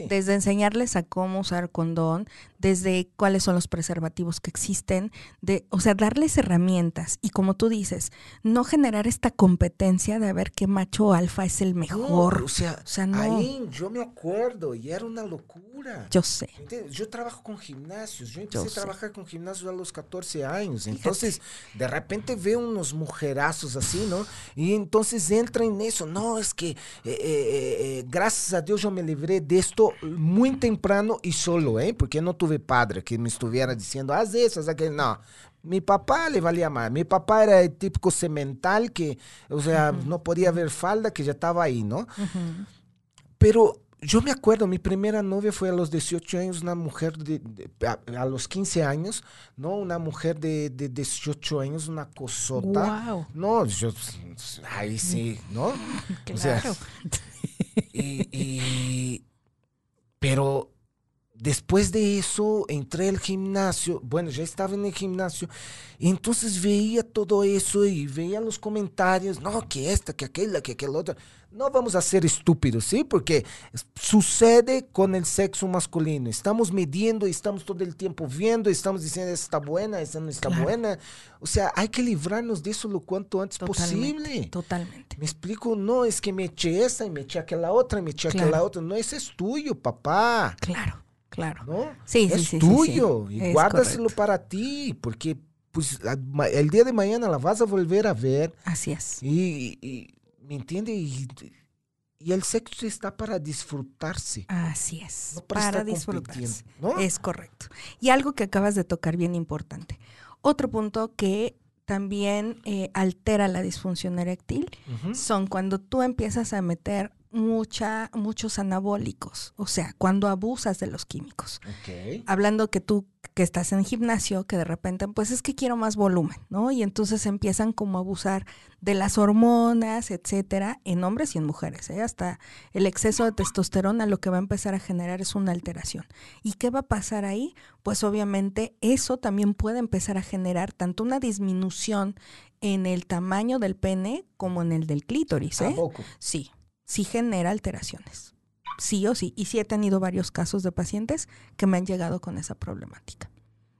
Desde enseñarles a cómo usar condón, desde cuáles son los preservativos que existen, de, o sea, darles herramientas y como tú dices, no generar esta competencia de a ver qué macho alfa es el No, mejor. o sea, O sea, no. ahí yo me acuerdo y era una locura. Yo sé. ¿Entiendes? Yo trabajo con gimnasios, yo empecé Yo a trabajar con gimnasios a los 14 años, entonces de repente veo unos mujerazos así, ¿no? Y entonces entra en eso, no, es que eh, eh, eh, gracias a Dios yo me libré de esto muy temprano y solo, ¿eh? Porque no tuve padre que me estuviera diciendo, haz eso, haz aquello, no. Mi papá le valía más. Mi papá era el típico semental que, o sea, no podía ver falda, que ya estaba ahí, ¿no? Pero yo me acuerdo, mi primera novia fue a los 18 años, una mujer de, de- a, a los 15 años, ¿no? Una mujer de, de 18 años, una cosota. Guau. No, yo, ahí sí, ¿no? (laughs) O sea, Claro. (laughs) y, y- pero después de eso entré al gimnasio, bueno, ya estaba en el gimnasio, y entonces veía todo eso y veía los comentarios, no, que esta, que aquella, que aquella otra. No vamos a ser estúpidos, ¿sí? Porque sucede con el sexo masculino. Estamos midiendo estamos todo el tiempo viendo, estamos diciendo, esta está buena, esta no está Claro. buena. O sea, hay que librarnos de eso lo cuanto antes Totalmente. posible. Totalmente. Me explico, no, es que me eché esta y me eché aquella otra y me eché aquella otra. No, ese es tuyo, papá. Claro, claro. ¿No? Sí, es sí, tuyo. sí. Y Es guárdaselo correcto. para ti, porque pues, el día de mañana la vas a volver a ver. Así es. Y, y- ¿me entiende? Y, y el sexo está para disfrutarse. Así es. No para para disfrutarse. ¿no? Es correcto. Y algo que acabas de tocar bien importante. Otro punto que también eh, altera la disfunción eréctil son cuando tú empiezas a meter mucha, muchos anabólicos, o sea, cuando abusas de los químicos. Hablando que tú que estás en gimnasio, que de repente, pues es que quiero más volumen, ¿no? Y entonces empiezan como a abusar de las hormonas, etcétera, en hombres y en mujeres, ¿eh? Hasta el exceso de testosterona lo que va a empezar a generar es una alteración. ¿Y qué va a pasar ahí? Pues obviamente eso también puede empezar a generar tanto una disminución en el tamaño del pene como en el del clítoris, ¿eh? Tampoco. Sí, sí genera alteraciones. Sí o sí. Y sí he tenido varios casos de pacientes que me han llegado con esa problemática.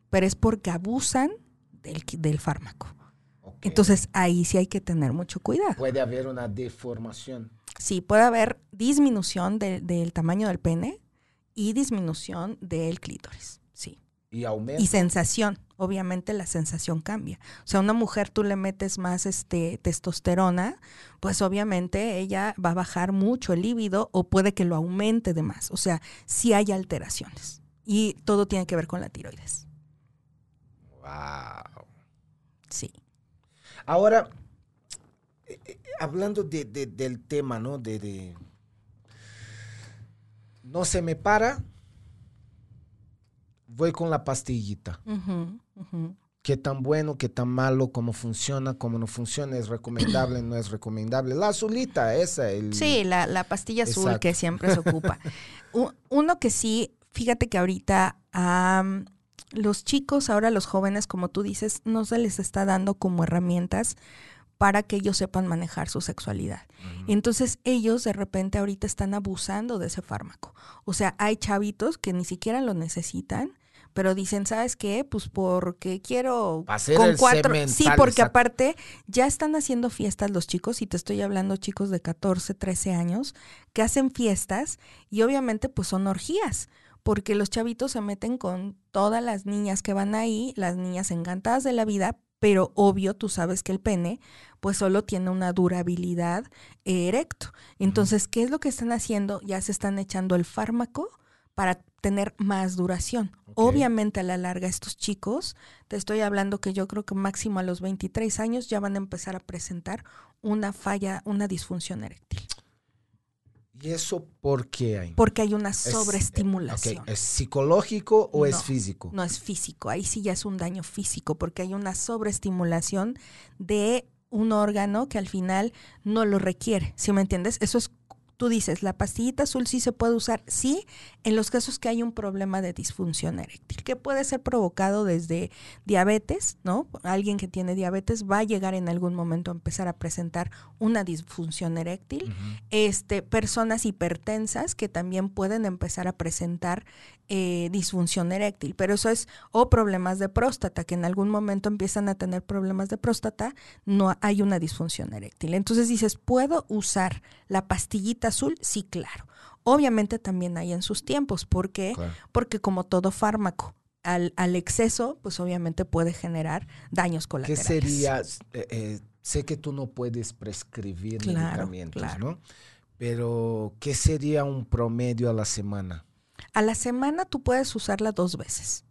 Pero es porque abusan del, del fármaco. Entonces ahí sí hay que tener mucho cuidado. Puede haber una deformación. Sí, puede haber disminución de- del tamaño del pene y disminución del clítoris. Sí. Y aumenta. Y sensación, obviamente la sensación cambia. O sea, a una mujer tú le metes más este testosterona, pues obviamente ella va a bajar mucho el líbido o puede que lo aumente de más. O sea, sí hay alteraciones. Y todo tiene que ver con la tiroides. Wow. Sí. Ahora, eh, eh, hablando de- de- del tema, ¿no? De, de- No se me para, voy con la pastillita. Qué tan bueno, qué tan malo, cómo funciona, cómo no funciona, es recomendable, no es recomendable. La azulita, esa. El, Sí, la, la pastilla azul Exacto. que siempre se ocupa. (laughs) Uno que sí, fíjate que ahorita am, los chicos, ahora los jóvenes, como tú dices, no se les está dando como herramientas para que ellos sepan manejar su sexualidad. Entonces ellos de repente ahorita están abusando de ese fármaco. O sea, hay chavitos que ni siquiera lo necesitan, pero dicen, ¿sabes qué? Pues porque quiero hacer con el cuatro. Sí, porque exacto. aparte ya están haciendo fiestas los chicos, y te estoy hablando chicos de 14, 13 años, que hacen fiestas y obviamente pues son orgías. Porque los chavitos se meten con todas las niñas que van ahí, las niñas encantadas de la vida, pero obvio, tú sabes que el pene pues solo tiene una durabilidad erecto. Entonces, ¿qué es lo que están haciendo? Ya se están echando el fármaco para tener más duración. Obviamente a la larga estos chicos, te estoy hablando que yo creo que máximo a los 23 años ya van a empezar a presentar una falla, una disfunción eréctil, ¿Y eso por qué hay? porque hay una Es- sobreestimulación. ok, ¿Es psicológico o es físico? No es físico, ahí sí ya es un daño físico porque hay una sobreestimulación de un órgano que al final no lo requiere, ¿sí me entiendes? Eso es, tú dices, la pastillita azul sí se puede usar, sí, en los casos que hay un problema de disfunción eréctil, que puede ser provocado desde diabetes, ¿no? Alguien que tiene diabetes va a llegar en algún momento a empezar a presentar una disfunción eréctil. este, personas hipertensas que también pueden empezar a presentar eh, disfunción eréctil, pero eso es o problemas de próstata, que en algún momento empiezan a tener problemas de próstata, no hay una disfunción eréctil. Entonces dices, ¿puedo usar la pastillita azul? Sí, claro. Obviamente también hay en sus tiempos, ¿por qué? Claro. Porque como todo fármaco, al, al exceso, pues obviamente puede generar daños ¿Qué colaterales. sería? eh, eh, sé que tú no puedes prescribir Claro, medicamentos, claro. ¿no? Pero, ¿qué sería un promedio a la semana? A la semana tú puedes usarla dos veces.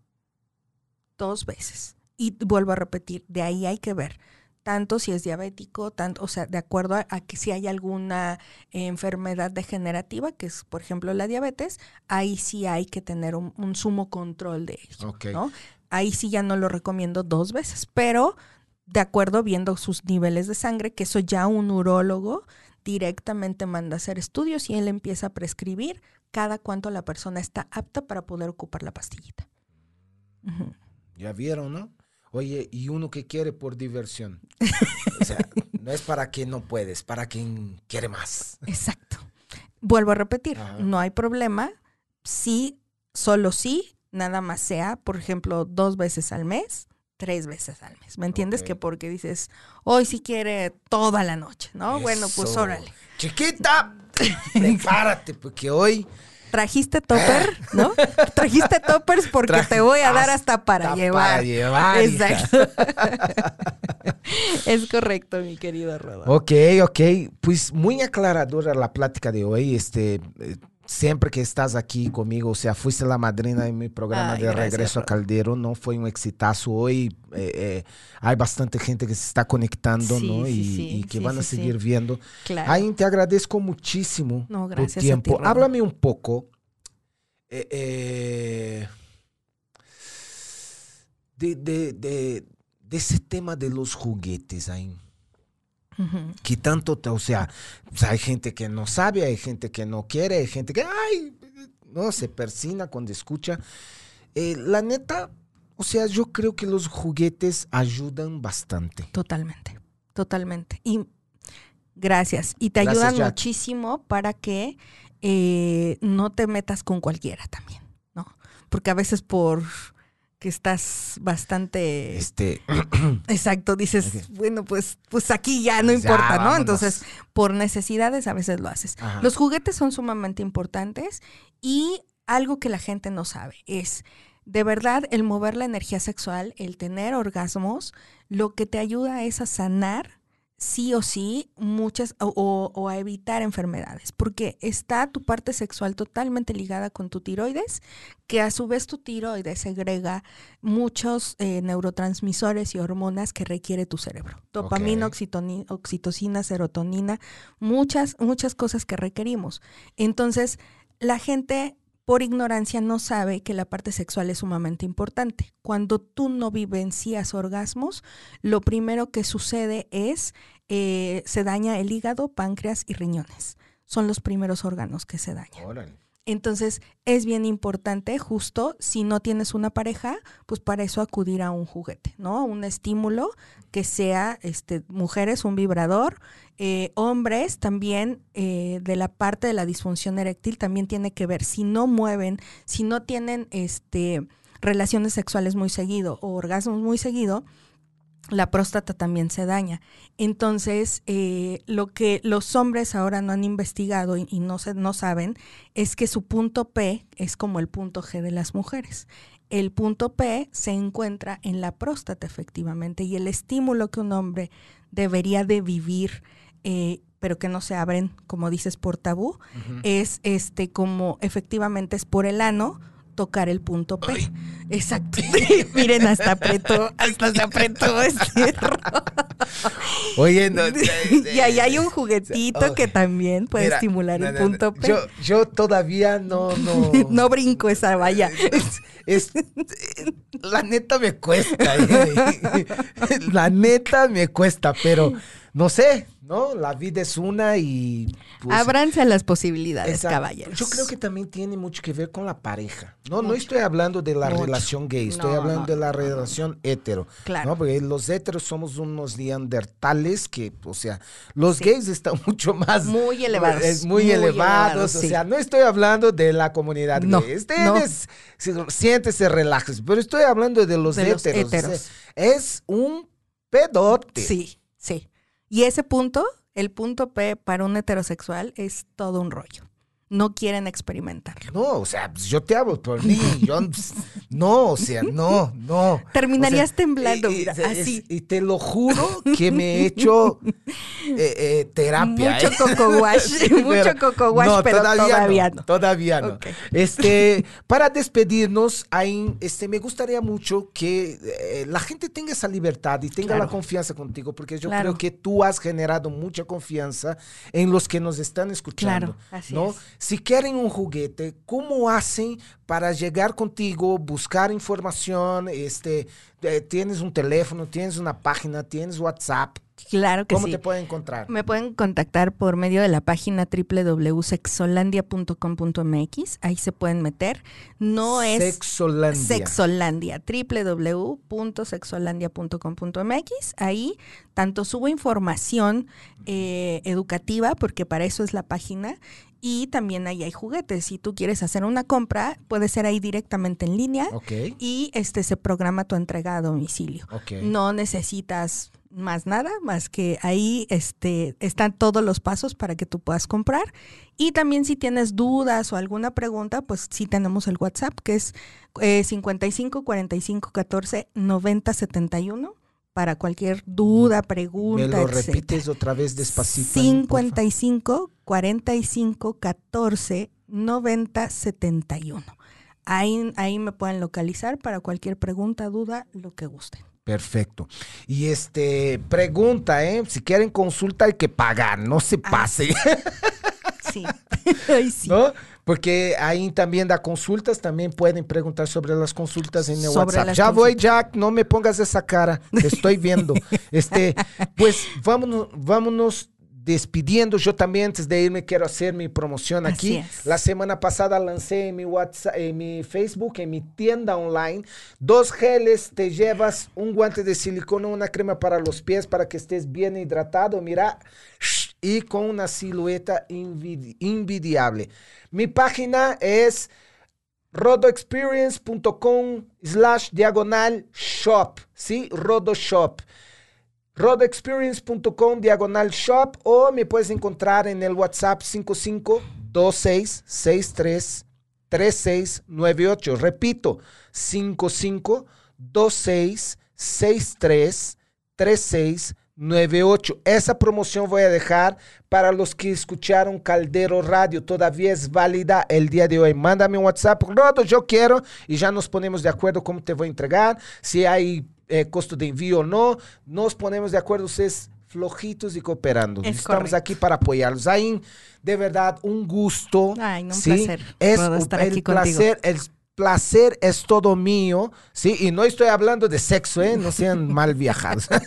Dos veces. Y vuelvo a repetir, de ahí hay que ver tanto si es diabético, tanto, o sea, de acuerdo a, a que si hay alguna enfermedad degenerativa, que es por ejemplo la diabetes, ahí sí hay que tener un, un sumo control de ello, Ok. ¿no? Ahí sí ya no lo recomiendo dos veces, pero de acuerdo viendo sus niveles de sangre, que eso ya un urólogo directamente manda a hacer estudios y él empieza a prescribir cada cuánto la persona está apta para poder ocupar la pastillita. Ya vieron, ¿no? Oye, y uno que quiere por diversión. (laughs) O sea, no es para quien no puedes, para quien quiere más. Exacto. Vuelvo a repetir, Ajá. no hay problema si, solo si, nada más sea, por ejemplo, dos veces al mes, tres veces al mes. ¿Me entiendes? Que porque dices, hoy sí quiere toda la noche, ¿no? Bueno, pues órale. Chiquita, (laughs) prepárate, porque hoy Trajiste topper, ¿no? Trajiste toppers porque Traje te voy a dar hasta hasta para para llevar. llevar, hija. Exacto. (laughs) es correcto, mi querido Rodolfo. Ok, ok. Pues muy aclaradora la plática de hoy. Este, eh, siempre que estás aquí conmigo, o sea, fuiste la madrina en mi programa Ay, de gracias, Regreso a Ro. Caldero, ¿no? Fue un exitazo hoy. eh, eh, hay bastante gente que se está conectando, Sí, ¿no? sí, y, sí, y que van a seguir viendo. Claro. Ay, te agradezco muchísimo No, tu gracias a ti, tiempo. Rodo. Háblame un poco eh, eh, de, de- de- de ese tema de los juguetes ahí. Que tanto, te- o sea, pues, hay gente que no sabe, hay gente que no quiere, hay gente que, ay, no, se persina cuando escucha. Eh, la neta, o sea, yo creo que los juguetes ayudan bastante. Totalmente, totalmente. Y gracias. Y te Gracias, ayudan Jack. muchísimo para que eh, no te metas con cualquiera también, ¿no? Porque a veces por que estás bastante Este, (clears throat) exacto, dices, bueno, pues, pues aquí ya no Ya, importa, ¿no? vámonos. Entonces, por necesidades a veces lo haces. Ajá. Los juguetes son sumamente importantes y algo que la gente no sabe es, de verdad, el mover la energía sexual, el tener orgasmos, lo que te ayuda es a sanar sí o sí muchas o, o- a evitar enfermedades, porque está tu parte sexual totalmente ligada con tu tiroides, que a su vez tu tiroides segrega muchos eh, neurotransmisores y hormonas que requiere tu cerebro. Dopamina, oxitocina, serotonina, muchas, muchas cosas que requerimos. Entonces, la gente por ignorancia no sabe que la parte sexual es sumamente importante. Cuando tú no vivencias orgasmos, lo primero que sucede es eh, se daña el hígado, páncreas y riñones. Son los primeros órganos que se dañan. órale. Entonces es bien importante, justo si no tienes una pareja, pues para eso acudir a un juguete, ¿no? Un estímulo que sea, este, mujeres, un vibrador, eh, hombres también eh, de la parte de la disfunción eréctil también tiene que ver si no mueven, si no tienen, este, relaciones sexuales muy seguido o orgasmos muy seguido, la próstata también se daña. Entonces, eh, lo que los hombres ahora no han investigado y, y no, se, no saben es que su punto P es como el punto G de las mujeres. El punto P se encuentra en la próstata efectivamente y el estímulo que un hombre debería de vivir, eh, pero que no se abren, como dices, por tabú, es este como efectivamente es por el ano tocar el punto P. Exacto. (laughs) Miren, hasta apretó, hasta se apretó (laughs) este Oye, no, (laughs) y ahí hay un juguetito Oh. que también puede Mira, estimular no, el no, no. punto P. Yo, yo todavía no, no. no brinco esa valla. Es- la neta me cuesta. eh. La neta me cuesta, pero no sé, ¿no? La vida es una y. pues, Ábranse a las posibilidades, esa- caballeros. Yo creo que también tiene mucho que ver con la pareja. No, no estoy hablando de la Mucho. relación gay, estoy No, hablando no, de la relación hetero. Claro. ¿no? Porque los heteros somos unos neandertales que, o sea, los Sí. gays están (laughs) mucho más. Muy elevados, es muy, muy elevados. elevados, o sí. sea, no estoy hablando de la comunidad No, gay. Ustedes si- siéntese, relájese. Pero estoy hablando de los De los heteros. o sea, heteros. es un pedote. Sí, sí. Y ese punto, el punto P para un heterosexual es todo un rollo. No quieren experimentarlo. No, o sea, pues, yo te hablo por mí. Yo, (laughs) pues, no, o sea, no, no. Terminarías O sea, temblando, y- y- mira, es- así. Y te lo juro que me he hecho (laughs) eh, eh, terapia. Mucho ¿eh? coco wash, (laughs) mucho coco wash, pero todavía no. Todavía no. Este, para despedirnos, este, me gustaría mucho que eh, la gente tenga esa libertad y tenga Claro. la confianza contigo, porque yo Claro. creo que tú has generado mucha confianza en los que nos están escuchando. Claro, así ¿no? es. Si quieren un juguete, ¿cómo hacen para llegar contigo, buscar información? Este, eh, tienes un teléfono, tienes una página, tienes WhatsApp. Claro que ¿Cómo sí. te pueden encontrar? Me pueden contactar por medio de la página www.sexolandia.com.mx. Ahí se pueden meter. No es Sexolandia. Sexolandia, www.sexolandia.com.mx. Ahí tanto subo información eh, educativa, porque para eso es la página, y también ahí hay juguetes. Si tú quieres hacer una compra, puede ser ahí directamente en línea Ok. y este se programa tu entrega a domicilio. Ok. No necesitas más nada, más que ahí este, están todos los pasos para que tú puedas comprar. Y también si tienes dudas o alguna pregunta, pues sí tenemos el WhatsApp, que es eh, 55 45 14 90 71 para cualquier duda, pregunta, ¿Me lo etcétera. repites otra vez despacito? Ain, porfa? 55 45 14 90 71. Ahí, ahí me pueden localizar para cualquier pregunta, duda, lo que gusten. Perfecto. Y este, pregunta, ¿eh? Si quieren consulta hay que pagar, no se Ah, pase, Sí. (laughs) (laughs) Ay, sí. ¿no? Porque ahí también da consultas, también pueden preguntar sobre las consultas en el Sobre WhatsApp. las Ya voy, consultas. Jack, no me pongas esa cara, te (laughs) estoy viendo. este, pues vámonos, vámonos despidiendo. Yo también antes de irme quiero hacer mi promoción aquí. Así es. La semana pasada lancé en mi WhatsApp, en mi Facebook, en mi tienda online, dos geles, te llevas un guante de silicona, una crema para los pies para que estés bien hidratado, mira, y con una silueta envid- envidiable. Mi página es rodoexperience.com slash diagonal shop, ¿sí? Rodo Shop rodoexperience.com diagonal shop o me puedes encontrar en el WhatsApp 5526633698. Repito, 5526633698. Esa promoción voy a dejar para los que escucharon Caldero Radio. Todavía es válida el día de hoy. Mándame un WhatsApp. Rodo, yo quiero. Y ya nos ponemos de acuerdo cómo te voy a entregar. Si hay eh, costo de envío o no. Nos ponemos de acuerdo, ustedes flojitos y cooperando. Es Estamos correcto. aquí para apoyarlos. Ahí, de verdad, un gusto. Ay, no, un ¿sí? placer, Es estar el aquí contigo. placer, el placer es todo mío, ¿sí? Y no estoy hablando de sexo, ¿eh? No sean (laughs) mal viajados. (laughs)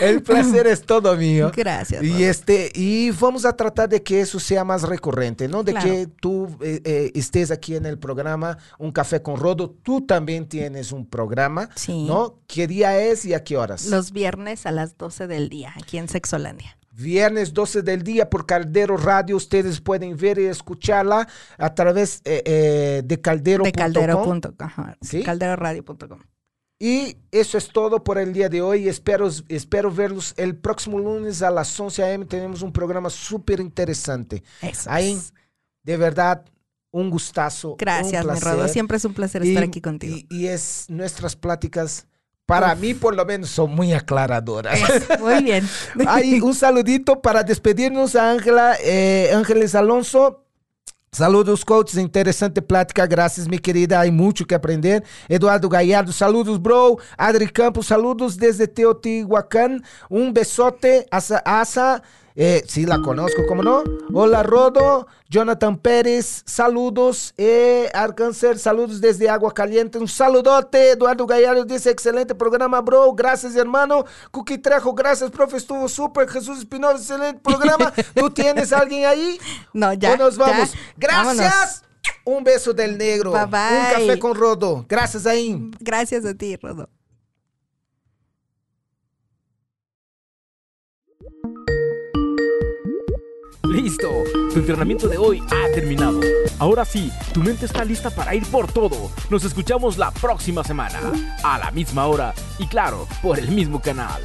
el placer es todo mío. Gracias. Y, este, y vamos a tratar de que eso sea más recurrente, ¿no? De Claro. que tú eh, eh, estés aquí en el programa Un Café con Rodo. Tú también tienes un programa, Sí. ¿no? ¿Qué día es y a qué horas? Los viernes a las 12 del día, aquí en Sexolandia. Viernes 12 del día por Caldero Radio. Ustedes pueden ver y escucharla a través eh, eh, de caldero.com. De caldero.com. ¿Sí? Calderoradio.com. Y eso es todo por el día de hoy. Espero, espero verlos el próximo lunes a las 11 a.m. Tenemos un programa súper interesante. Ahí, es. de verdad, un gustazo. Gracias, un mi. Rodo. Siempre es un placer Y- estar aquí contigo. Y, y es nuestras pláticas, para mí por lo menos, son muy aclaradoras. Muy bien. (laughs) Hay un saludito para despedirnos a Ángela, eh, Ángeles Alonso. Saludos, coaches. Interesante plática. Gracias, mi querida. Hay mucho que aprender. Eduardo Gallardo, saludos, bro. Adri Campos, saludos desde Teotihuacán. Un besote. Asa, Asa. Eh, sí, la conozco, ¿cómo no? Hola, Rodo. Jonathan Pérez, saludos. Eh, Arcáncer, saludos desde Agua Caliente. Un saludote. Eduardo Gallardo dice: excelente programa, bro. Gracias, hermano. Cookie Trejo, gracias, profe. Estuvo súper. Jesús Espinosa, excelente programa. (laughs) ¿Tú tienes alguien ahí? No, ya. ¿O nos vamos? ya. Gracias. Vámonos. Un beso del negro. Bye, Un bye. café con Rodo. Gracias, ahí. Gracias a ti, Rodo. Listo, tu entrenamiento de hoy ha terminado. Ahora sí, tu mente está lista para ir por todo. Nos escuchamos la próxima semana, a la misma hora y claro, por el mismo canal.